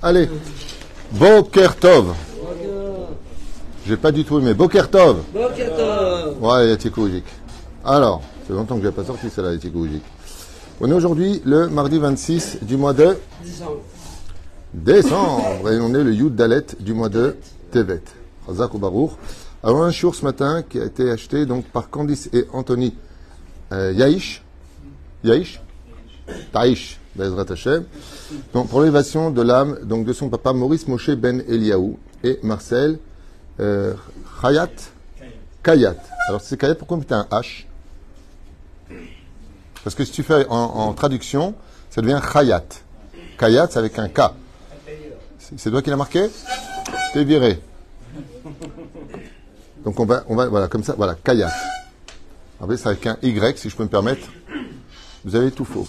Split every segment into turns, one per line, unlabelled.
Allez. Bokertov. J'ai pas du tout aimé.
Bokertov. Bokertov.
Ouais, il Alors, c'est longtemps que j'ai pas sorti celle-là, Yatikoujik. On est aujourd'hui le mardi 26 du mois de
décembre.
Décembre. Et on est le Yud Dalet du mois de Tevet. Alors, un jour ce matin qui a été acheté donc par Candice et Anthony euh, Yaïch. Yaïch Taïch. Donc, pour l'élévation de l'âme donc de son papa Maurice Moshe Ben Eliaou et Marcel euh, Khayat Kayat. Alors, c'est Kayat, pourquoi on met un H? Parce que si tu fais en, traduction, ça devient Khayat. Kayat, c'est avec un K. C'est c'est toi qui l'as marqué? T'es viré. Donc on va, on va, voilà, comme ça, voilà, Kayat. Après, c'est avec un Y, si je peux me permettre. Vous avez tout faux.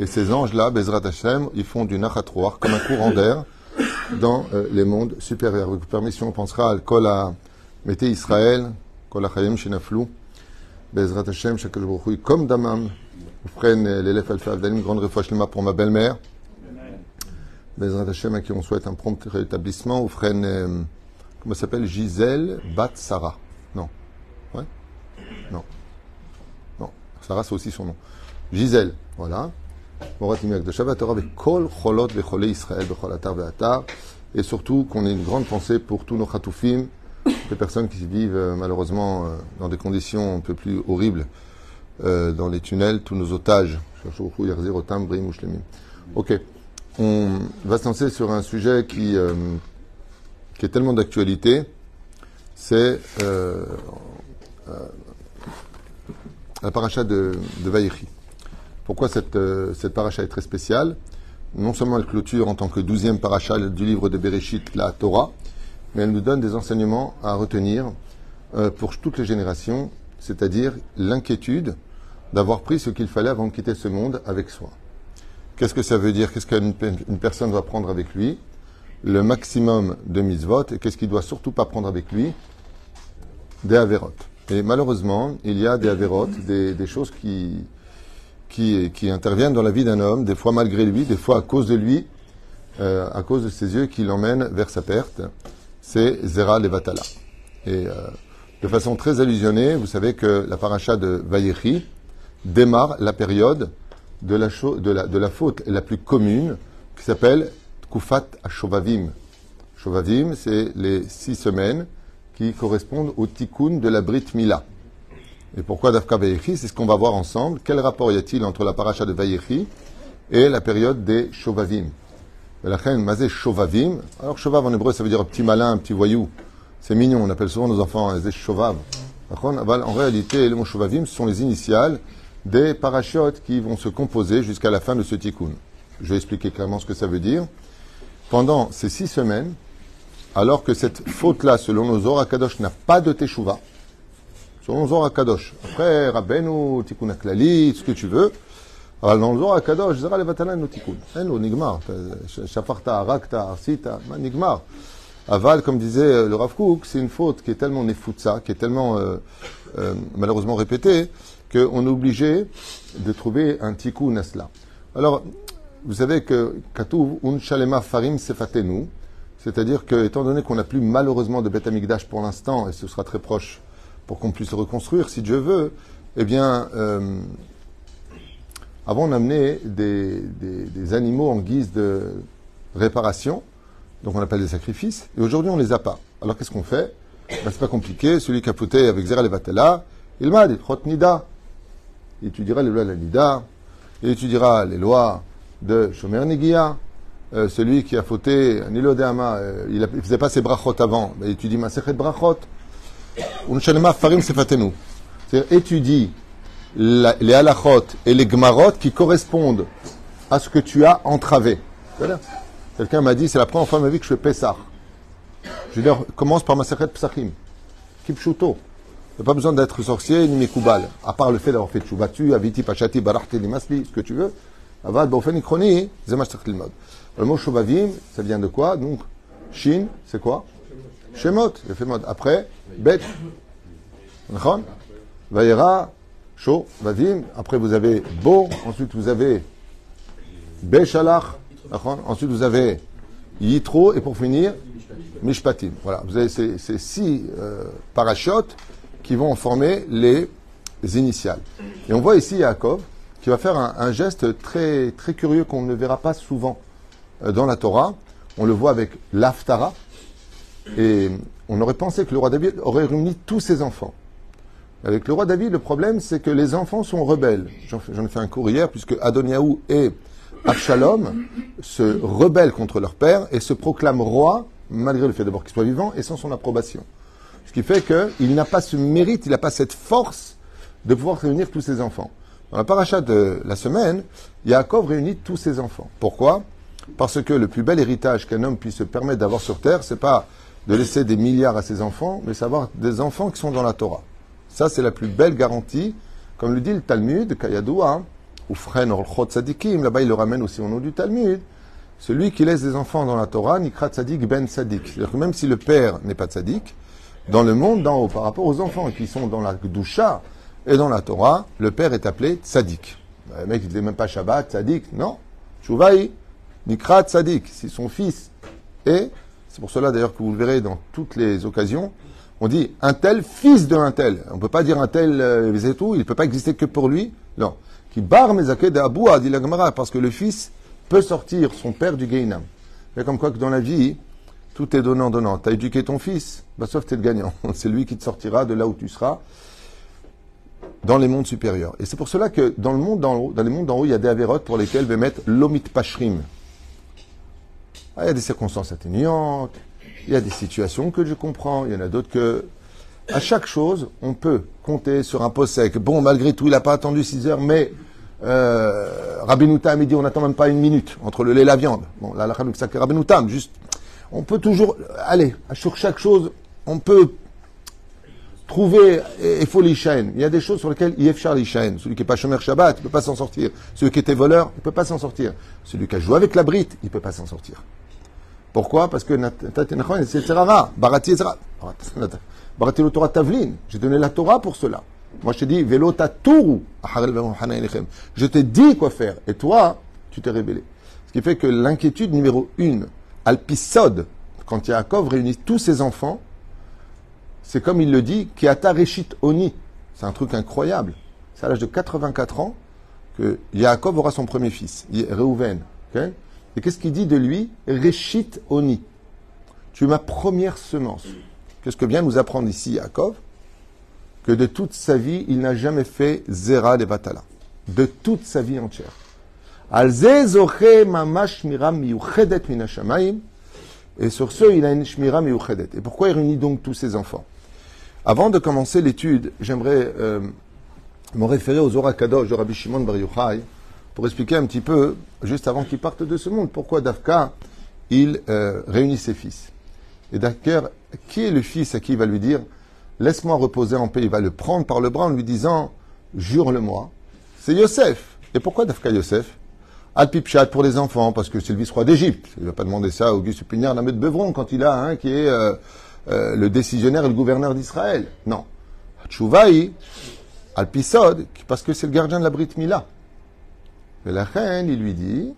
Et ces anges-là, Bezrat Hashem, ils font du Nachatroar comme un courant d'air dans euh, les mondes supérieurs. Avec permission, on pensera à Kol Mettez Israël, Kol Achayim Shenaflou, Bezrat Hashem, Hu, comme Damam, Oufren, l'élève Alpha Avdalim, grande refouach pour ma belle-mère. Bezrat Hashem, à qui on souhaite un prompt rétablissement. Oufren, euh, comment s'appelle Gisèle Bat Sarah. Non. Ouais? Non. Non. Sarah, c'est aussi son nom. Gisèle, voilà. Et surtout qu'on ait une grande pensée pour tous nos Khatoufim, les personnes qui vivent euh, malheureusement euh, dans des conditions un peu plus horribles euh, dans les tunnels, tous nos otages. Ok. On va se lancer sur un sujet qui, qui est tellement d'actualité. C'est la paracha de, de Vaïchi. Pourquoi cette, euh, cette paracha est très spéciale? Non seulement elle clôture en tant que douzième paracha du livre de Bereshit, la Torah, mais elle nous donne des enseignements à retenir euh, pour toutes les générations, c'est-à-dire l'inquiétude d'avoir pris ce qu'il fallait avant de quitter ce monde avec soi. Qu'est-ce que ça veut dire? Qu'est-ce qu'une pe- une personne doit prendre avec lui? Le maximum de mitzvot. Et qu'est-ce qu'il doit surtout pas prendre avec lui? Des avérotes. Et malheureusement, il y a des avérotes, des choses qui, qui, qui interviennent dans la vie d'un homme, des fois malgré lui, des fois à cause de lui, euh, à cause de ses yeux qui l'emmènent vers sa perte. C'est Zera Levatala. Et euh, de façon très allusionnée, vous savez que la paracha de Vayechi démarre la période de la, faute la plus commune qui s'appelle Kufat Ashovavim. Shovavim, c'est les six semaines qui correspondent au tikkun de la Brit Mila. Et pourquoi Dafka Vayechi C'est ce qu'on va voir ensemble. Quel rapport y a-t-il entre la paracha de Vayechi et la période des Shovavim Mazé Shovavim. Alors Shovav en hébreu, ça veut dire petit malin, petit voyou. C'est mignon, on appelle souvent nos enfants des Shovav. En réalité, les mots Shovavim sont les initiales des parachutes qui vont se composer jusqu'à la fin de ce tikkun. Je vais expliquer clairement ce que ça veut dire. Pendant ces six semaines, alors que cette faute-là, selon nos Zohar Kadosh, n'a pas de teshuva, selon le Zohar Kadosh, après Rabbeinu, Tikkun Aklali, ce que tu veux, le Zohar Kadosh, Zera Levatala no Tikkun. Eno, Nigmar. Shafarta, Arakta, Arsita, ma, Nigmar. Aval, comme disait euh, le Rav Kook, c'est une faute qui est tellement nefutsa, qui est tellement euh, euh, malheureusement répétée, qu'on est obligé de trouver un tikkun à cela. Alors, vous savez que Katouv, un shalema farim sefatenu, c'est-à-dire que, étant donné qu'on n'a plus malheureusement de Beth Amikdash pour l'instant, et ce sera très proche pour qu'on puisse le reconstruire, si Dieu veut, eh bien, euh, avant on amenait des, animaux en guise de réparation, donc on appelle des sacrifices, et aujourd'hui on les a pas. Alors qu'est-ce qu'on fait? Ben, C'est pas compliqué, celui qui a fauté avec Zera Levatela, il m'a dit, Nida. Il étudiera les lois de la Nida, il étudiera les lois de Shomer Negia, euh, celui qui a fauté Nilo Deama, euh, il ne faisait pas ses brachot avant, ben, il étudie Masechet Brachot. Farim Sefatenu. C'est-à-dire étudie les halachot et les gmarot qui correspondent à ce que tu as entravé. Quelqu'un m'a dit, c'est la première fois de ma vie que je fais Pessah. Je lui commence par ma secrète Psachim. Kipchuto. Il n'y a pas besoin d'être sorcier ni Mekoubal. À part le fait d'avoir fait Tchoubatu, Aviti, Pachati, Barachti, Limasli, ce que tu veux. Avad, Bofen, Ikroni, Zemash Lilmod. Le mot Shobavim, ça vient de quoi? Donc, Shin, c'est quoi? Shemot. Après, Bet. Vaïra, Sho, Vavim. Après, vous avez Bo. Ensuite, vous avez Beshalach. Ensuite, vous avez Yitro. Et pour finir, Mishpatim. Voilà, vous avez ces, six euh, parachutes qui vont former les, initiales. Et on voit ici Yaakov qui va faire un, un geste très, très curieux qu'on ne verra pas souvent euh, dans la Torah. On le voit avec l'Aftara. Et on aurait pensé que le roi David aurait réuni tous ses enfants. Avec le roi David, le problème, c'est que les enfants sont rebelles. J'en ai fait un cours hier, puisque Adoniaou et Absalom se rebellent contre leur père et se proclament roi, malgré le fait d'abord qu'il soit vivant, et sans son approbation. Ce qui fait qu'il n'a pas ce mérite, il n'a pas cette force de pouvoir réunir tous ses enfants. Dans la paracha de la semaine, Yaakov réunit tous ses enfants. Pourquoi? Parce que le plus bel héritage qu'un homme puisse se permettre d'avoir sur terre, c'est pas de laisser des milliards à ses enfants, mais savoir des enfants qui sont dans la Torah. Ça, c'est la plus belle garantie. Comme le dit le Talmud, Kayadoua, ou Fren Orchot Sadikim, là-bas il le ramène aussi au nom du Talmud. Celui qui laisse des enfants dans la Torah, Nikrat Sadik Ben Sadik. C'est-à-dire que même si le père n'est pas Sadik, dans le monde d'en haut, par rapport aux enfants qui sont dans la Gdusha et dans la Torah, le père est appelé Sadik. Le mec, il ne même pas Shabbat, Sadik. Non. Chouvaï, Nikrat Sadik. Si son fils est, c'est pour cela d'ailleurs que vous le verrez dans toutes les occasions, on dit un tel fils de un tel. On ne peut pas dire un tel euh, tout, il ne peut pas exister que pour lui. Non. Qui bar d'Aboua, dit la Gemara, parce que le fils peut sortir son père du Gainam. Mais comme quoi que dans la vie, tout est donnant-donnant. Tu as éduqué ton fils, bah, sauf tu es le gagnant. C'est lui qui te sortira de là où tu seras dans les mondes supérieurs. Et c'est pour cela que dans le monde d'en haut, dans les mondes d'en haut, il y a des avérotes pour lesquels vais mettre l'omit pashrim. Ah, il y a des circonstances atténuantes, il y a des situations que je comprends, il y en a d'autres que. À chaque chose, on peut compter sur un pot sec. Bon, malgré tout, il n'a pas attendu 6 heures, mais euh, Rabinoutam, a dit on n'attend même pas une minute entre le lait et la viande. Bon, là, la Rabinoutam, juste. On peut toujours. Allez, sur chaque chose, on peut trouver il faut l'Ishaen. Il y a des choses sur lesquelles il y a l'Ishaen. Celui qui n'est pas Shomer Shabbat, il ne peut pas s'en sortir. Celui qui était voleur, il ne peut pas s'en sortir. Celui qui a joué avec la brite, il ne peut pas s'en sortir. Pourquoi? Parce que. J'ai donné la Torah pour cela. Moi, je te dis. Je t'ai dit quoi faire. Et toi, tu t'es rébellé. Ce qui fait que l'inquiétude numéro une, Alpisod, quand Yaakov réunit tous ses enfants, c'est comme il le dit, qui Reshit Oni. C'est un truc incroyable. C'est à l'âge de 84 ans que Yaakov aura son premier fils, Reuven. Et qu'est-ce qu'il dit de lui Reshit Oni. Tu es ma première semence. Qu'est-ce que vient nous apprendre ici Yaakov Que de toute sa vie, il n'a jamais fait Zera de Batala. De toute sa vie entière. Et sur ce, il a une shmira miyuchedet. Et pourquoi il réunit donc tous ses enfants Avant de commencer l'étude, j'aimerais euh, me référer aux Orakadosh de Rabbi Shimon Bar Yochai, pour expliquer un petit peu, juste avant qu'il parte de ce monde, pourquoi Dafka, il euh, réunit ses fils. Et d'accord, qui est le fils à qui il va lui dire, laisse-moi reposer en paix Il va le prendre par le bras en lui disant, jure-le-moi. C'est Yosef. Et pourquoi Dafka Yosef? Al-Pipchat pour les enfants, parce que c'est le vice-roi d'Égypte. Il ne va pas demander ça à Auguste Pignard de Bevron quand il a un qui est euh, euh, le décisionnaire et le gouverneur d'Israël. Non. Chouvaï, Al-Pisod, parce que c'est le gardien de la Brit Mila. Et la reine, il lui dit,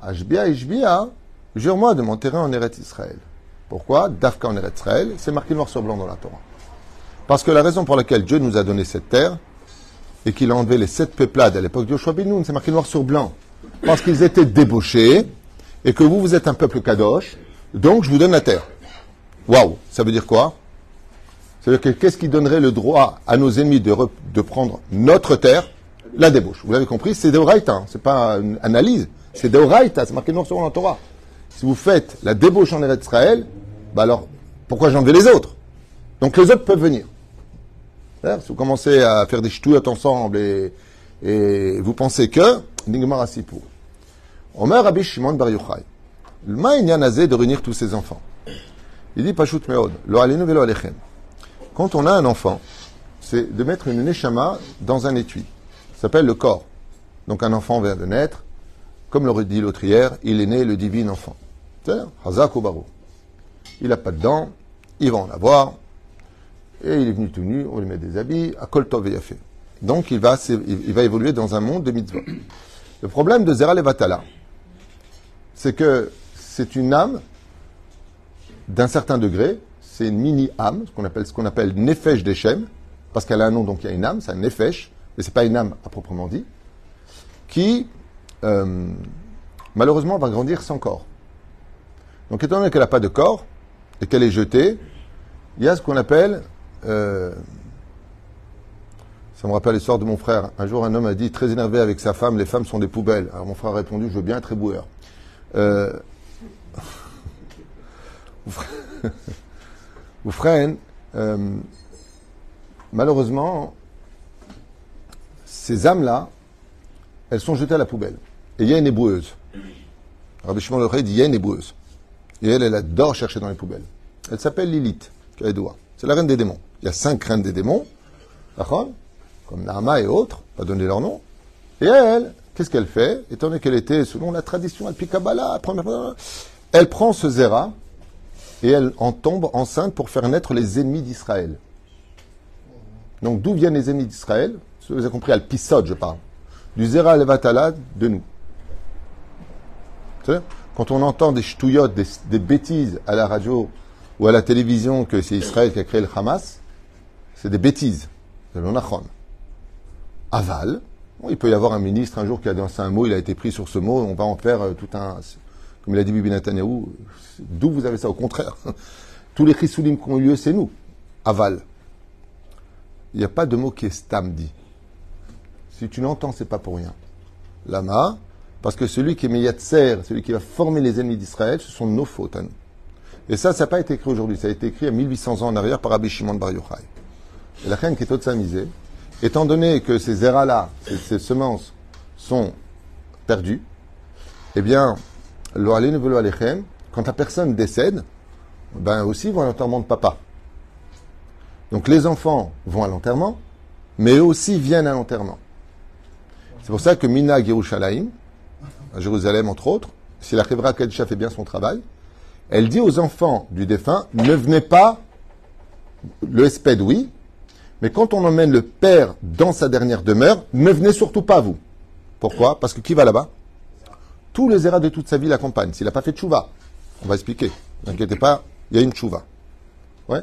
Ashbia Ishbia, jure-moi de m'enterrer en Eretz Israël. Pourquoi? Dafka en Eretz Israël, c'est marqué noir sur blanc dans la Torah. Parce que la raison pour laquelle Dieu nous a donné cette terre, et qu'il a enlevé les sept peuplades à l'époque de Yoshua Binoun, c'est marqué noir sur blanc. Parce qu'ils étaient débauchés, et que vous, vous êtes un peuple kadosh, donc je vous donne la terre. Waouh Ça veut dire quoi? C'est-à-dire que qu'est-ce qui donnerait le droit à nos ennemis de, de prendre notre terre? La débauche. Vous l'avez compris, c'est Deoraita, hein. c'est pas une analyse, c'est Deoraita, c'est marqué noir sur la Torah. Si vous faites la débauche en Eretz Israël, bah alors, pourquoi j'enlève les autres? Donc les autres peuvent venir. Si vous commencez à faire des ch'touilles ensemble et, vous pensez que, Nigmar Asipur. Omer Rabbi Shimon Bar Yochai. Le Nazé de réunir tous ses enfants. Il dit Pashut Meod, lo alenu velo alechem. Quand on a un enfant, c'est de mettre une neshama dans un étui. S'appelle le corps. Donc un enfant vient de naître, comme le dit l'autre hier, il est né le divin enfant. Hazak Il n'a pas de dents, il va en avoir, et il est venu tout nu, on lui met des habits, à Koltov et fait. Donc il va, il évoluer dans un monde de mitzvot. Le problème de Zera Levatala, c'est que c'est une âme d'un certain degré, c'est une mini-âme, ce qu'on appelle, ce qu'on appelle Nefesh d'Echem, parce qu'elle a un nom, donc il y a une âme, c'est un Nefesh, mais c'est pas une âme à proprement dit, qui, euh, malheureusement, va grandir sans corps. Donc étant donné qu'elle n'a pas de corps, et qu'elle est jetée, il y a ce qu'on appelle euh, ça me rappelle l'histoire de mon frère. Un jour, un homme a dit, très énervé avec sa femme, les femmes sont des poubelles. Alors mon frère a répondu, je veux bien être éboueur. Euh... Frère, euh, malheureusement, ces âmes-là, elles sont jetées à la poubelle. Et il y a une éboueuse. Rabbi Shimon le dit, il y a une éboueuse. Et elle, elle adore chercher dans les poubelles. Elle s'appelle Lilith. C'est la reine des démons. Il y a cinq reines des démons. Comme Nama et autres, pas donner leur nom. Et elle, qu'est-ce qu'elle fait? Étant donné qu'elle était, selon la tradition Al-Pikabala, elle prend ce Zera et elle en tombe enceinte pour faire naître les ennemis d'Israël. Donc d'où viennent les ennemis d'Israël? Vous avez compris, Al-Pisod, je parle. Du Zera al-Vatala de nous. Quand on entend des ch'touillottes, des, bêtises à la radio ou à la télévision que c'est Israël qui a créé le Hamas, c'est des bêtises. C'est l'onachon aval. il peut y avoir un ministre un jour qui a dansé un mot, il a été pris sur ce mot, on va en faire euh, tout un. Comme il a dit Bibi Netanyahu, d'où vous avez ça Au contraire. Tous les chrysoulim qui ont eu lieu, c'est nous. Aval. Il n'y a pas de mot qui est stam dit. Si tu l'entends, c'est pas pour rien. Lama, parce que celui qui est Meyatser, celui qui va former les ennemis d'Israël, ce sont nos fautes à nous. Et ça, ça n'a pas été écrit aujourd'hui, ça a été écrit à 1800 ans en arrière par Rabbi Shimon Bar Yochai. Et la reine qui est au misée, Étant donné que ces eras-là, ces, semences, sont perdues, eh bien, quand la personne décède, ben aussi vont à l'enterrement de papa. Donc les enfants vont à l'enterrement, mais eux aussi viennent à l'enterrement. C'est pour ça que Mina Yerushalayim, à Jérusalem entre autres, si la Khevra Kadisha fait bien son travail, elle dit aux enfants du défunt, ne venez pas, le espède oui, mais quand on emmène le père dans sa dernière demeure, ne venez surtout pas vous. Pourquoi? Parce que qui va là-bas? Tous les errats de toute sa vie l'accompagnent. S'il n'a pas fait de chouva, on va expliquer. N'inquiétez pas, il y a une chouva. Ouais?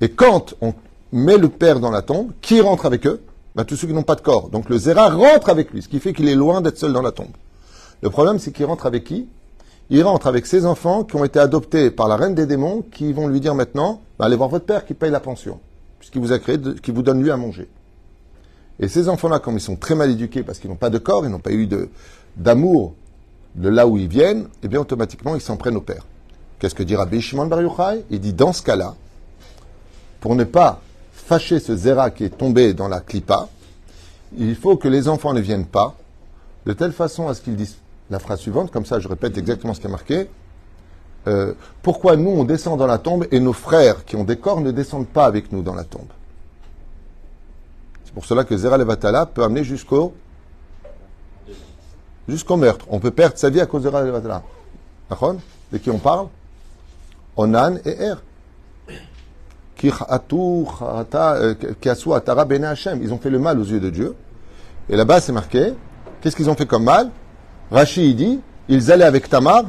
Et quand on met le père dans la tombe, qui rentre avec eux? Ben, Tous ceux qui n'ont pas de corps. Donc le zéra rentre avec lui, ce qui fait qu'il est loin d'être seul dans la tombe. Le problème, c'est qu'il rentre avec qui? Il rentre avec ses enfants qui ont été adoptés par la reine des démons, qui vont lui dire maintenant, ben, allez voir votre père qui paye la pension qui vous a créé, qui vous donne lui à manger. Et ces enfants-là, comme ils sont très mal éduqués parce qu'ils n'ont pas de corps, ils n'ont pas eu d'amour de, là où ils viennent, eh bien automatiquement ils s'en prennent au père. Qu'est-ce que dira Shimon Bar Yochai? Il dit dans ce cas-là, pour ne pas fâcher ce zéra qui est tombé dans la clipa, il faut que les enfants ne viennent pas, de telle façon à ce qu'ils disent la phrase suivante, comme ça je répète exactement ce qui est marqué, euh, pourquoi nous on descend dans la tombe et nos frères qui ont des corps ne descendent pas avec nous dans la tombe? C'est pour cela que Zera Levatala peut amener jusqu'au jusqu'au meurtre. On peut perdre sa vie à cause de Zera Levatala. De qui on parle? Onan et Er. Euh, ils ont fait le mal aux yeux de Dieu. Et là-bas, c'est marqué. Qu'est-ce qu'ils ont fait comme mal? Rachid dit ils allaient avec Tamar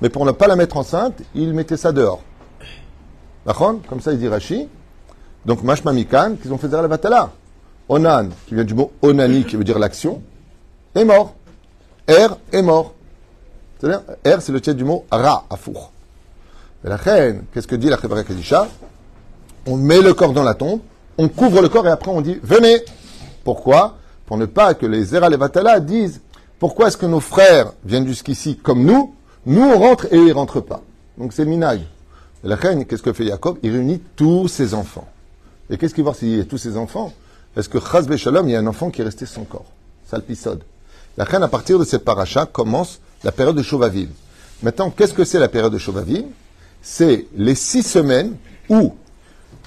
mais pour ne pas la mettre enceinte, il mettait ça dehors. Comme ça, il dit Rashi. Donc, Mashma Mikan, qu'ils ont fait la Vatala? Onan, qui vient du mot onani, qui veut dire l'action, est mort. Er est mort. C'est-à-dire, Er, c'est le titre du mot Ra, Afour. Et la reine, qu'est-ce que dit la Chevra Kadisha On met le corps dans la tombe, on couvre le corps et après on dit Venez Pourquoi? Pour ne pas que les Zera Vatala disent Pourquoi est-ce que nos frères viennent jusqu'ici comme nous? Nous, on rentre et ils ne rentrent pas. Donc c'est minag. La reine, qu'est-ce que fait Jacob Il réunit tous ses enfants. Et qu'est-ce qu'il va voir s'il y a tous ses enfants? Est-ce que Chaz Shalom, il y a un enfant qui est resté sans corps? Salpisode. La reine, à partir de cette paracha, commence la période de Chauvaviv. Maintenant, qu'est-ce que c'est la période de Shovavim C'est les six semaines où,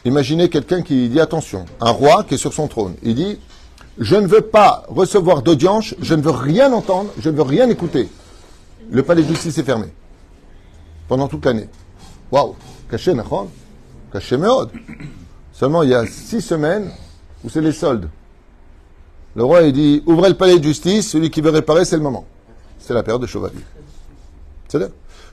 imaginez quelqu'un qui dit attention, un roi qui est sur son trône, il dit je ne veux pas recevoir d'audience, je ne veux rien entendre, je ne veux rien écouter. Le palais de justice est fermé pendant toute l'année. Waouh, caché, Nachon Caché Meod. Seulement, il y a six semaines où c'est les soldes. Le roi, il dit ouvrez le palais de justice, celui qui veut réparer, c'est le moment. C'est la période de Chevalier. C'est.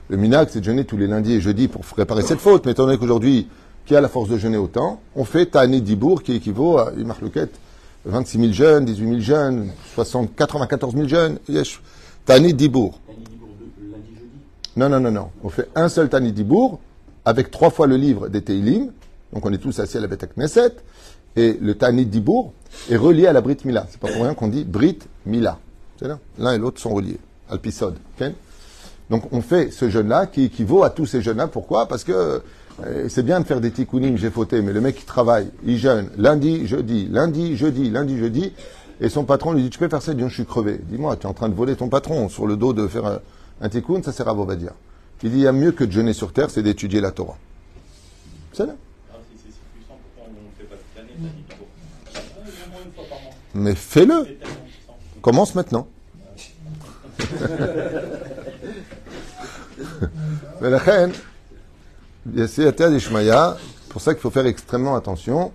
Le minac, c'est de jeûner tous les lundis et jeudis pour réparer cette faute. Mais étant donné qu'aujourd'hui, qui a la force de jeûner autant, on fait Tani Dibour qui équivaut à une marloquette 26 000 jeunes, 18 000 jeunes, 60, 94 000 jeunes. Yes. Tani Dibour. Non, non, non, non. On fait un seul Tani Dibour avec trois fois le livre des Teilim. Donc on est tous assis à la Beth Knesset. Et le Tani Dibour est relié à la Brit Mila. C'est pas pour rien qu'on dit Brit Mila. C'est là. L'un et l'autre sont reliés. Alpisod. Donc on fait ce jeûne-là qui équivaut à tous ces jeûnes-là. Pourquoi? Parce que euh, c'est bien de faire des tikkunim, j'ai fauté, mais le mec qui travaille, il jeûne lundi, jeudi, lundi, jeudi, lundi, jeudi, et son patron lui dit Tu peux faire ça Il dit Je suis crevé. Dis-moi, tu es en train de voler ton patron sur le dos de faire un, un tikkun, ça sert à dire. Il dit Il y a mieux que de jeûner sur terre, c'est d'étudier la Torah. C'est là. Mais fais-le. Commence maintenant. Mais la reine, c'est pour ça qu'il faut faire extrêmement attention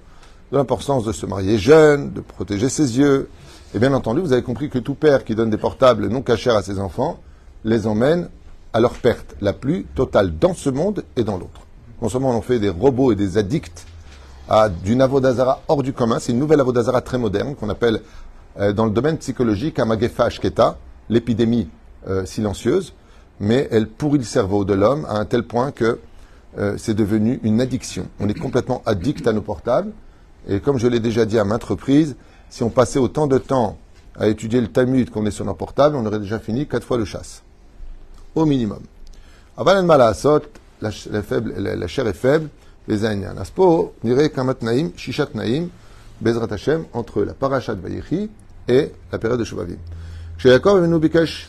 de l'importance de se marier jeune, de protéger ses yeux. Et bien entendu, vous avez compris que tout père qui donne des portables non cachés à ses enfants les emmène à leur perte la plus totale dans ce monde et dans l'autre. Non seulement on fait des robots et des addicts à du navodazara hors du commun, c'est une nouvelle avodazara très moderne qu'on appelle euh, dans le domaine psychologique Amagefa Ashketa, l'épidémie euh, silencieuse, mais elle pourrit le cerveau de l'homme à un tel point que euh, c'est devenu une addiction. On est complètement addict à nos portables. Et comme je l'ai déjà dit à maintes reprises, si on passait autant de temps à étudier le Talmud qu'on est sur nos portables, on aurait déjà fini quatre fois le chasse. Au minimum. La, la, chair est faible, les Bezrat entre la parashat Vayechi et la période de Shuvavim. Chez Yaakov, nous bikash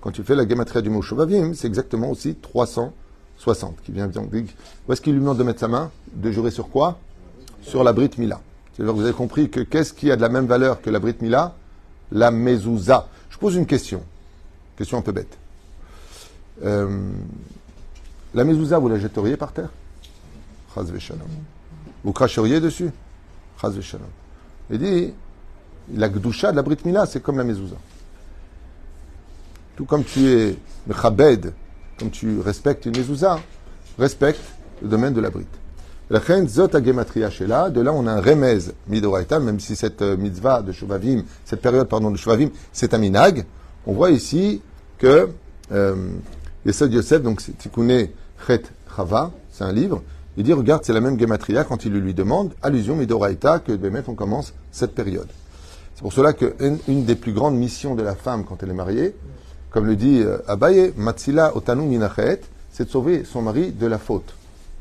quand tu fais la gematria du mot Shovavim, c'est exactement aussi 360 qui vient dire. Où est-ce qu'il lui demande de mettre sa main De jurer sur quoi? Sur la Brit Mila. C'est-à-dire vous avez compris que qu'est-ce qui a de la même valeur que la Brit Mila La mezouza. Je pose une question. Question un peu bête. Euh, la mezouza, vous la jetteriez par terre? Vous cracheriez dessus? Il dit, la gdusha de la Brit Mila, c'est comme la mezouza. Tout comme tu es mechabed, comme tu respectes une mezouza, respecte le domaine de la brite. La zot gematria shela, de là on a un remez midoraita, même si cette euh, mitzvah de Shuvavim, cette période pardon de Shuvavim, c'est un minag. On voit ici que euh, Yesod Yosef, donc c'est Tikkuné Chet Chava, c'est un livre. Il dit regarde, c'est la même gematria quand il lui demande, allusion midoraita, que Bémet on commence cette période. C'est pour cela qu'une une des plus grandes missions de la femme quand elle est mariée, comme le dit euh, Abaye, Matsila Otanu Minachet, c'est de sauver son mari de la faute.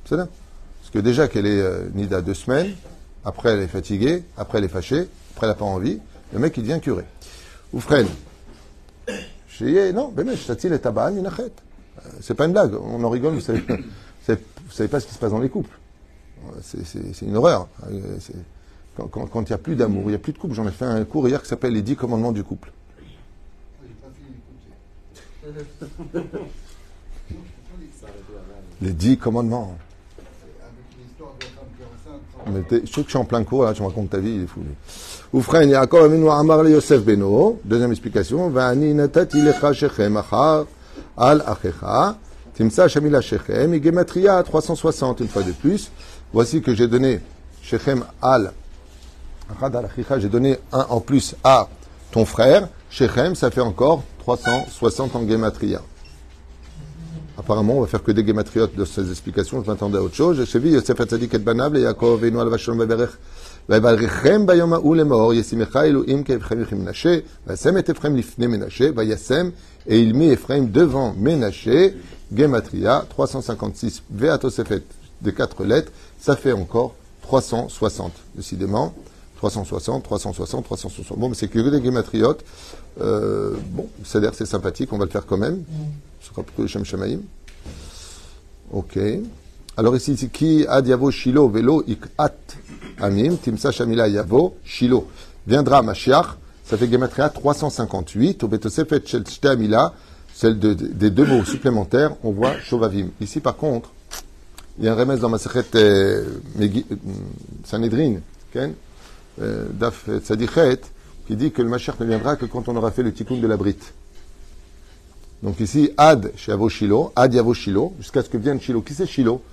C'est ça Parce que déjà qu'elle est euh, nida deux semaines, après elle est fatiguée, après elle est fâchée, après elle n'a pas envie, le mec il devient curé. Ou frère. Non. Euh, c'est pas une blague, on en rigole, vous savez, vous savez pas ce qui se passe dans les couples. C'est une horreur. Quand il n'y a plus d'amour, il n'y a plus de couple. J'en ai fait un cours hier qui s'appelle Les dix commandements du couple. Les dix commandements. Mais je sais que je suis en plein cours, là, tu me racontes ta vie, il est fou. Oufren, Yaakov Aminu Amar Yosef Beno, deuxième explication, Va'ani natati lecha shechem achar al achecha, timsa shamila shechem, et gematria 360, une fois de plus. Voici que j'ai donné shechem al, al j'ai donné un en plus à ton frère, shechem, ça fait encore 360 en Gematria. apparemment, on va faire que des gématriotes de ces explications. Je m'attendais à autre chose. J'ai vu Yosef Hatzadik et Banab, et Yaakov, et Noal Vachon, Beberech, ויברכם ביום ההוא לאמור, ישימך אלוהים כאבכם יחי מנשה, וישם את אפרים לפני מנשה, וישם, et il mit Ephraim devant Ménaché, Gematria, 356, Veatosefet, des quatre lettres, ça fait encore 360, décidément. 360, 360, 360. Bon, mais c'est que des gématriotes. Euh, bon, c'est sympathique, on va le faire quand même. Ce sera plutôt le Shem Shamaim. Ok. Alors ici, c'est qui ad yavo shilo velo ikat amim, timsa shamila yavo shilo. Viendra Mashiach, ça fait Gematria 358, au betosefet shel amila, celle de- des deux mots supplémentaires, on voit Shovavim. Ici, par contre, il y a un remède dans ma secrète Sanhedrin, Ken, euh, Daf Tzadichet, qui dit que le Mashiach ne viendra que quand on aura fait le tikkun de la brite. Donc ici, Ad Shilo, Ad Shilo, jusqu'à ce que vienne Shilo. Qui c'est Shilo?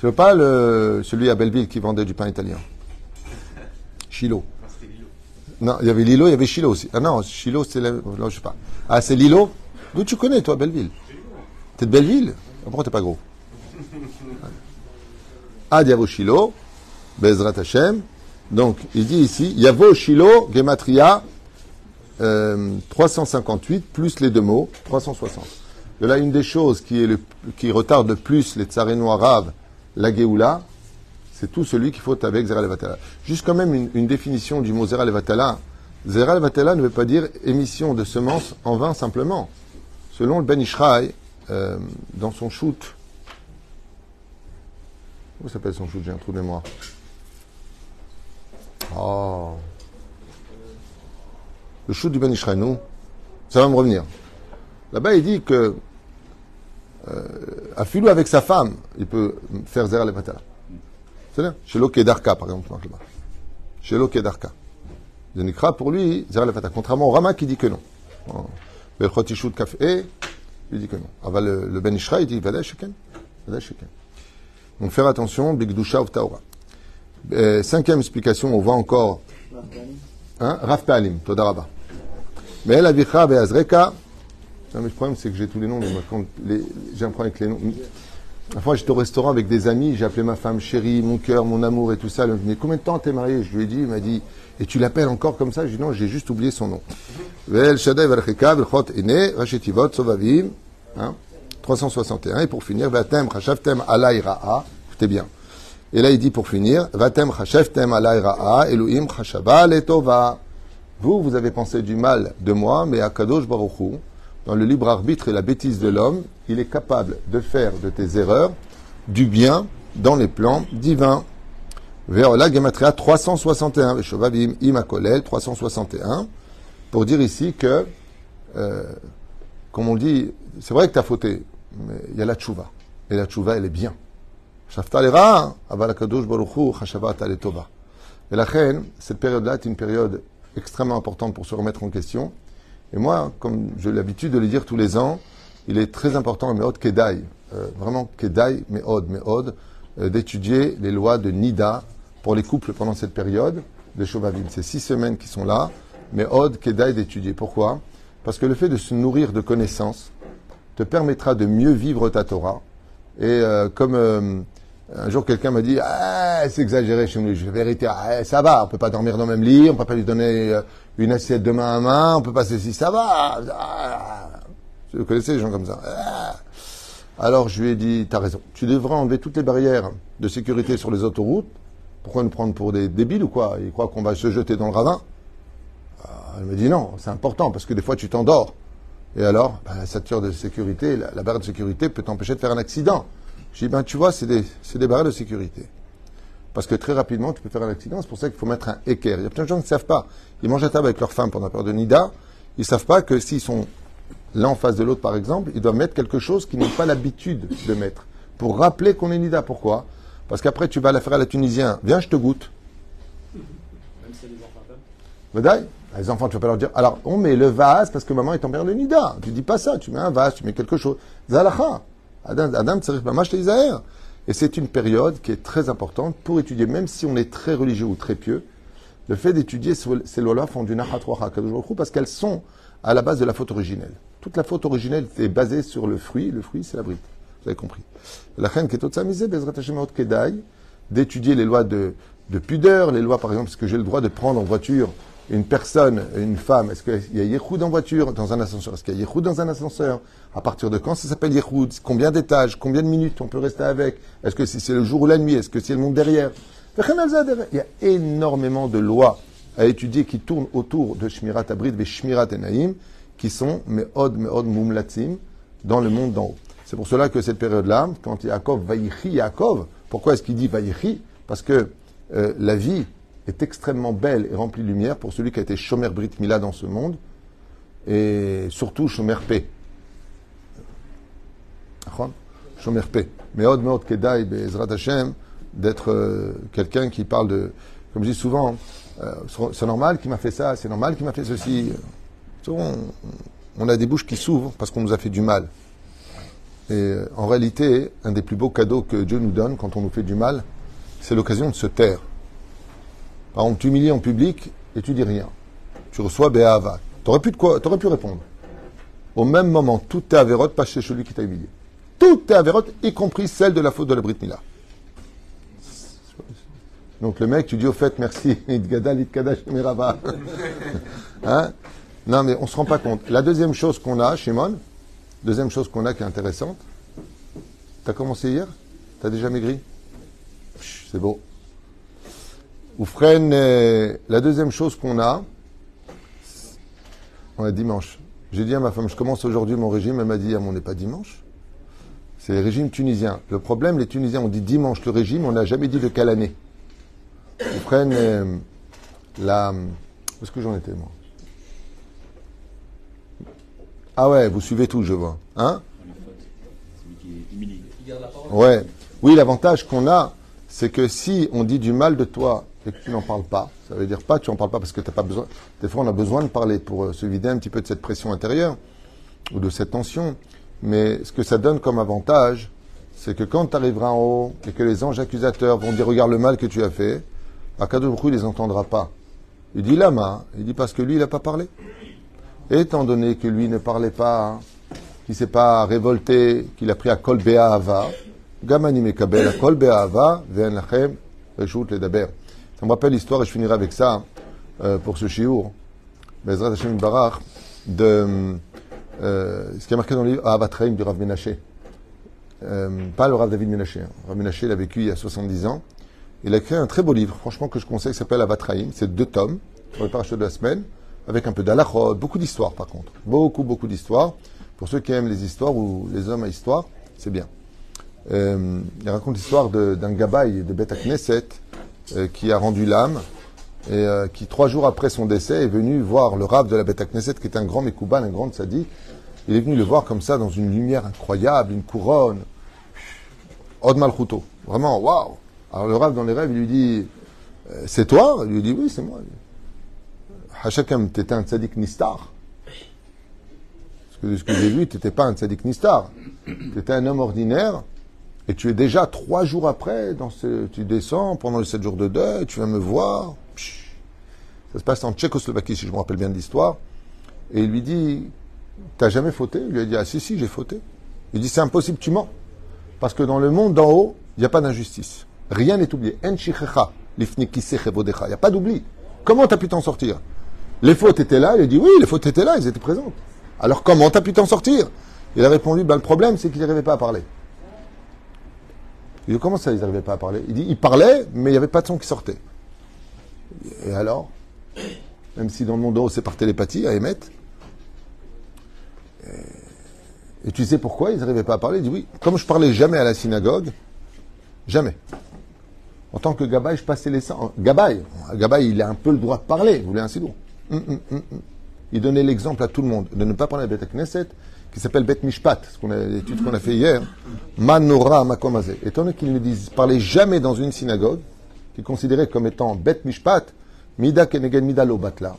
Ce n'est pas le, celui à Belleville qui vendait du pain italien. Shilo. Non, il y avait Lilo, il y avait Shilo aussi. Ah non, Shilo, c'est la... Non, je sais pas. Ah, c'est Lilo? D'où tu connais, toi, Belleville? T'es de Belleville? Pourquoi t'es pas gros? Ad Shilo, Bezrat Hashem. Donc, il dit ici, Yavo Shilo, Gematria, euh, 358, plus les deux mots, 360. De là, une des choses qui, est le, qui retarde le plus les tsareno arabes, la Géoula, c'est tout celui qu'il faut avec Zera Levatala. Juste quand même une, définition du mot Zera Levatala. Ne veut pas dire émission de semences en vin simplement. Selon le Ben Ishraï, euh, dans son shoot, comment s'appelle son shoot J'ai un trou de mémoire? Oh. Le shoot du Ben Ishraï, non Ça va me revenir. Là-bas, il dit que euh, à Filou avec sa femme, il peut faire Zera Levatala. C'est-à-dire, chez Kedarka, par exemple, marche là-bas. Chez Kedarka. Zenikra, pour lui, Zera Levatala. Contrairement au Rama qui dit que non. Belchot Ishut Kafé, il dit que non. Aval le, le Ben il dit Vada Sheken. Donc faire attention, Bigdusha of Taora. Euh, cinquième explication, on voit encore. Hein, Rav Ta'alim, Todaraba. Mais El Avicha Be'azreka. Non, mais le problème, c'est que j'ai tous les noms. les- J'ai un problème avec les noms. La fois, j'étais au restaurant avec des amis, j'ai appelé ma femme chérie, mon cœur, mon amour et tout ça. Elle me dit, combien de temps t'es marié Je lui ai dit, il m'a dit, et tu l'appelles encore comme ça? Je lui ai dit, non, j'ai juste oublié son nom. Hein, 361. Et pour finir, Vatem Chashavtem Alay Ra'a, écoutez bien. Et là, il dit pour finir, Vatem Ra'a, Elohim Chashava Letova. Vous, vous avez pensé du mal de moi, mais Akadosh Baruch Hu, dans le libre arbitre et la bêtise de l'homme, il est capable de faire de tes erreurs du bien dans les plans divins. Veola Gematria 361, Veshovavim Imakolel 361, pour dire ici que, euh, comme on dit, c'est vrai que tu as fauté, mais il y a la tchouva. Et la tchouva, elle est bien. Et la reine, cette période-là est une période extrêmement importante pour se remettre en question. Et moi, comme j'ai l'habitude de le dire tous les ans, il est très important, Meod Kedai, euh, vraiment Kedai, Meod, Meod, euh, d'étudier les lois de Nida pour les couples pendant cette période de Shovavim. C'est six semaines qui sont là, Meod, Kedai d'étudier. Pourquoi? Parce que le fait de se nourrir de connaissances te permettra de mieux vivre ta Torah. Et euh, comme euh, un jour quelqu'un m'a dit ah, c'est exagéré chez nous, je vérité, ah, ça va, on peut pas dormir dans le même lit, on peut pas lui donner euh, une assiette de main à main, on peut pas ceci, ça va. Ah. Vous connaissez les gens comme ça. Ah. Alors je lui ai dit, t'as raison, tu devrais enlever toutes les barrières de sécurité sur les autoroutes. Pourquoi nous prendre pour des débiles ou quoi? Ils croient qu'on va se jeter dans le ravin. Elle me dit non, c'est important parce que des fois tu t'endors. Et alors, ben, la ceinture de sécurité, la barre de sécurité peut t'empêcher de faire un accident. Je dis, ben tu vois, c'est des, des barrières de sécurité. Parce que très rapidement, tu peux faire un accident. C'est pour ça qu'il faut mettre un équerre. Il y a plein de gens qui ne savent pas. Ils mangent à table avec leur femme pendant la période de Nida. Ils ne savent pas que s'ils sont l'un en face de l'autre, par exemple, ils doivent mettre quelque chose qu'ils n'ont pas l'habitude de mettre. Pour rappeler qu'on est Nida. Pourquoi? Parce qu'après, tu vas la faire à la Tunisien. Viens, je te goûte.
Même si des enfants
Les enfants, tu vas pas leur dire, alors on met le vase parce que maman est en de nida. Tu dis pas ça, tu mets un vase, tu mets quelque chose. Zalacha. Adam, Adam. Et c'est une période qui est très importante pour étudier, même si on est très religieux ou très pieux, le fait d'étudier ces lois-là font du nachatwa parce qu'elles sont à la base de la faute originelle. Toute la faute originelle est basée sur le fruit, le fruit c'est la brite. Vous avez compris. La reine qui est Kedai, d'étudier les lois de, de pudeur, les lois, par exemple, est-ce que j'ai le droit de prendre en voiture une personne, une femme, est-ce qu'il y a Yehoud en voiture, dans un ascenseur? Est-ce qu'il y a Yehoud dans un ascenseur? À partir de quand ça s'appelle Yehoud Combien d'étages? Combien de minutes on peut rester avec? Est-ce que c'est le jour ou la nuit? Est-ce que c'est le monde derrière? Il y a énormément de lois à étudier qui tournent autour de Shmirat Abrid et Shmirat Enaim, qui sont Me'od, Me'od, Mumlatzim, dans le monde d'en haut. C'est pour cela que cette période-là, quand Yaakov, Vayichi Yaakov, pourquoi est-ce qu'il dit Vayichi Parce que euh, la vie est extrêmement belle et remplie de lumière pour celui qui a été Shomer Brit Mila dans ce monde, et surtout Shomer P. Shomer P. Meod Meod Kedai Be'ezrat Hashem, d'être euh, quelqu'un qui parle de, comme je dis souvent, euh, c'est normal qu'il m'a fait ça, c'est normal qu'il m'a fait ceci. On, on, a des bouches qui s'ouvrent parce qu'on nous a fait du mal. Et euh, en réalité, un des plus beaux cadeaux que Dieu nous donne quand on nous fait du mal, c'est l'occasion de se taire. Par exemple, tu humilies en public et tu dis rien. Tu reçois Béava. T'aurais pu, de quoi, aurais pu répondre. Au même moment, tout est avérote, pas chez celui qui t'a humilié. Tout est avérote, y compris celle de la faute de la Brit Mila. Donc le mec, tu dis au fait merci, hein? Non, mais on ne se rend pas compte. La deuxième chose qu'on a, Shimon, deuxième chose qu'on a qui est intéressante, tu as commencé hier? Tu as déjà maigri? C'est beau. Oufren, euh, la deuxième chose qu'on a, on a dimanche. J'ai dit à ma femme, je commence aujourd'hui mon régime. Elle m'a dit, ah, on n'est pas dimanche. C'est le régime tunisien. Le problème, les Tunisiens ont dit dimanche le régime, on n'a jamais dit de quelle année. Ils prennent euh, la. Où est-ce que j'en étais, moi? Ah ouais, vous suivez tout, je vois. Hein? Ouais. Oui, l'avantage qu'on a, c'est que si on dit du mal de toi et que tu n'en parles pas, ça veut dire pas tu n'en parles pas parce que tu n'as pas besoin. Des fois, on a besoin de parler pour euh, se vider un petit peu de cette pression intérieure ou de cette tension. Mais ce que ça donne comme avantage, c'est que quand tu arriveras en haut et que les anges accusateurs vont dire regarde le mal que tu as fait, Akadosh il les entendra pas. Il dit lama, il dit parce que lui, il n'a pas parlé. Étant donné que lui ne parlait pas, qu'il s'est pas révolté, qu'il a pris à Kol Be'ahava, Gamani Mekabel à Kol Be'ahava, Ven Lachem, les Daber. Ça me rappelle l'histoire, et je finirai avec ça, euh, pour ce shiur, Bezrat Hashem Barach, de euh, ce qui est marqué dans le livre Avatraim du Rav Menaché. Euh, pas le Rav David Menaché. Hein. Rav Menaché, il a vécu il y a 70 ans. Il a écrit un très beau livre, franchement, que je conseille, qui s'appelle Avatraim. C'est deux tomes, sur les parachutes de la semaine, avec un peu d'alachot, beaucoup d'histoires par contre. Beaucoup, beaucoup d'histoires. Pour ceux qui aiment les histoires ou les hommes à histoire, c'est bien. Il raconte l'histoire d'un gabaï de Beth Knesset qui a rendu l'âme et euh, qui, trois jours après son décès, est venu voir le rave de la Beth Knesset, qui est un grand Mekouban, un grand sadique. Il est venu le voir comme ça, dans une lumière incroyable, une couronne. Od Malchuto. Vraiment, waouh! Alors le Rav, dans les rêves, il lui dit euh, C'est toi? Il lui dit Oui, c'est moi. Hachakam, tu étais un tzaddik nistar. Parce que de ce que j'ai vu, tu n'étais pas un tzaddik nistar. Tu étais un homme ordinaire. Et tu es déjà trois jours après, dans ce, tu descends pendant les sept jours de deuil, tu viens me voir. Ça se passe en Tchécoslovaquie, si je me rappelle bien de l'histoire. Et il lui dit T'as jamais fauté? Il lui a dit Ah si, si, j'ai fauté. Il dit C'est impossible, tu mens. Parce que dans le monde d'en haut, il n'y a pas d'injustice. Rien n'est oublié. Il n'y a pas d'oubli. Comment tu as pu t'en sortir? Les fautes étaient là. Il a dit oui, les fautes étaient là, elles étaient présentes. Alors comment tu as pu t'en sortir? Il a répondu ben, le problème, c'est qu'il n'arrivait pas à parler. Il dit comment ça, ils n'arrivaient pas à parler? Il dit il parlait, mais il n'y avait pas de son qui sortait. Et alors? Même si dans le monde c'est par télépathie, à émettre. Et tu sais pourquoi ils n'arrivaient pas à parler? Il dit oui, comme je parlais jamais à la synagogue, jamais. En tant que Gabaï, je passais les sangs. Gabaï, Gabaï, il a un peu le droit de parler, vous voulez un sidour. Hum, hum, hum, il donnait l'exemple à tout le monde de ne pas parler à Beth Knesset, qui s'appelle Bet Mishpat, l'étude qu'on a fait hier. Manora Makomazé. Étant donné qu'il ne disent, parlait jamais dans une synagogue, qui est considérée comme étant Bet Mishpat, Mida Kenegen Mida Batla.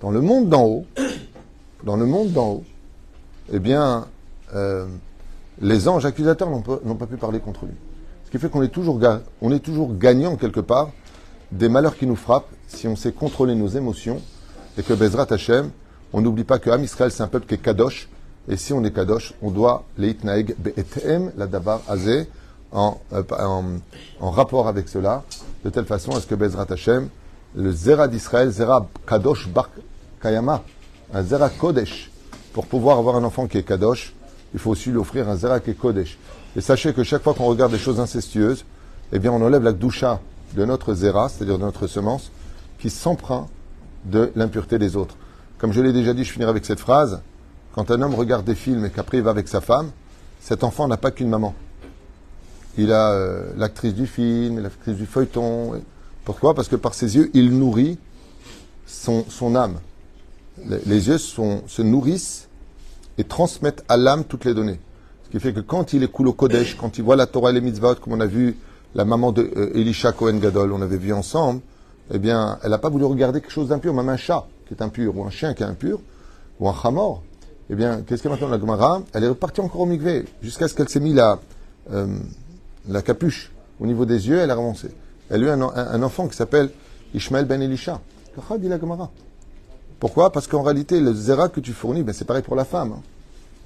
Dans le monde d'en haut, dans le monde d'en haut, eh bien, euh, les anges accusateurs n'ont pas pu parler contre lui. Ce qui fait qu'on est toujours, on est toujours gagnant quelque part des malheurs qui nous frappent si on sait contrôler nos émotions et que Bezrat Hashem, on n'oublie pas que Am Israël c'est un peuple qui est kadosh Et si on est kadosh, on doit leitnaeg be'etem la dabar azé en, euh, en, en rapport avec cela, de telle façon à ce que Bezrat Hashem, le Zera d'Israël, Zera Kadosh Bar Kayama, un Zera Kodesh, pour pouvoir avoir un enfant qui est Kadosh, il faut aussi lui offrir un Zera qui est Kodesh. Et sachez que chaque fois qu'on regarde des choses incestueuses, eh bien on enlève la doucha de notre Zera, c'est-à-dire de notre semence, qui s'emprunte de l'impureté des autres. Comme je l'ai déjà dit, je finirai avec cette phrase. Quand un homme regarde des films et qu'après il va avec sa femme, cet enfant n'a pas qu'une maman. Il a euh, l'actrice du film, l'actrice du feuilleton. Pourquoi? Parce que par ses yeux, il nourrit son, son âme. Les, yeux se nourrissent et transmettent à l'âme toutes les données. Ce qui fait que quand il écoule au Kodesh, quand il voit la Torah et les mitzvot, comme on a vu la maman de euh, Elisha Cohen Gadol, on avait vu ensemble, eh bien, elle n'a pas voulu regarder quelque chose d'impur, même un chat qui est impur, ou un chien qui est impur, ou un chamor. Eh bien, qu'est-ce qu'elle maintenant la Gemara? Elle est repartie encore au mikvé, jusqu'à ce qu'elle s'est mis la, euh, la capuche au niveau des yeux, elle a avancé. Elle a eu un, enfant qui s'appelle Ishmael ben Elisha. dit la Gemara. Pourquoi? Parce qu'en réalité, le zera que tu fournis, ben, c'est pareil pour la femme.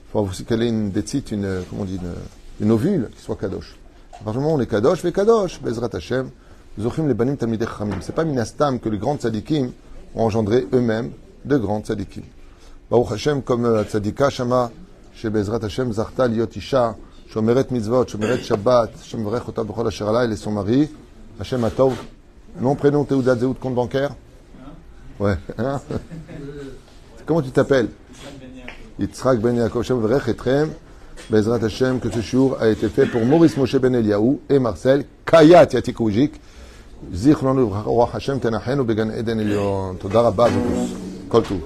Il faut aussi qu'elle ait une décite, une, comment on dit, une, une ovule qui soit kadosh. À partir du moment où on est kadosh, fait kadosh, bezrat Hashem, zochim les banim tamidei chamim. C'est pas minastam que les grands tzadikim ont engendré eux-mêmes de grands tzadikim. Baruch Hashem, comme euh, tzadika shama, chez bezrat Hashem, zarta liot isha, shomeret mitzvot, shomeret shabbat, shomrech אותה בכל אשר עליי, et son mari, Hashem Atov, nom, prénom, teudat, zéout, compte bancaire Ouais. Hein Comment tu t'appelles Yitzhak Ben Yaakov Shem Vrech Etrem. Bezrat Hashem, que ce jour a été fait pour Maurice Moshe Ben Eliaou et Marcel Kayat Yatikoujik. זיכרונו לברכה, רוח השם תנחנו בגן עדן עליון. תודה רבה לכולכם. כל טוב.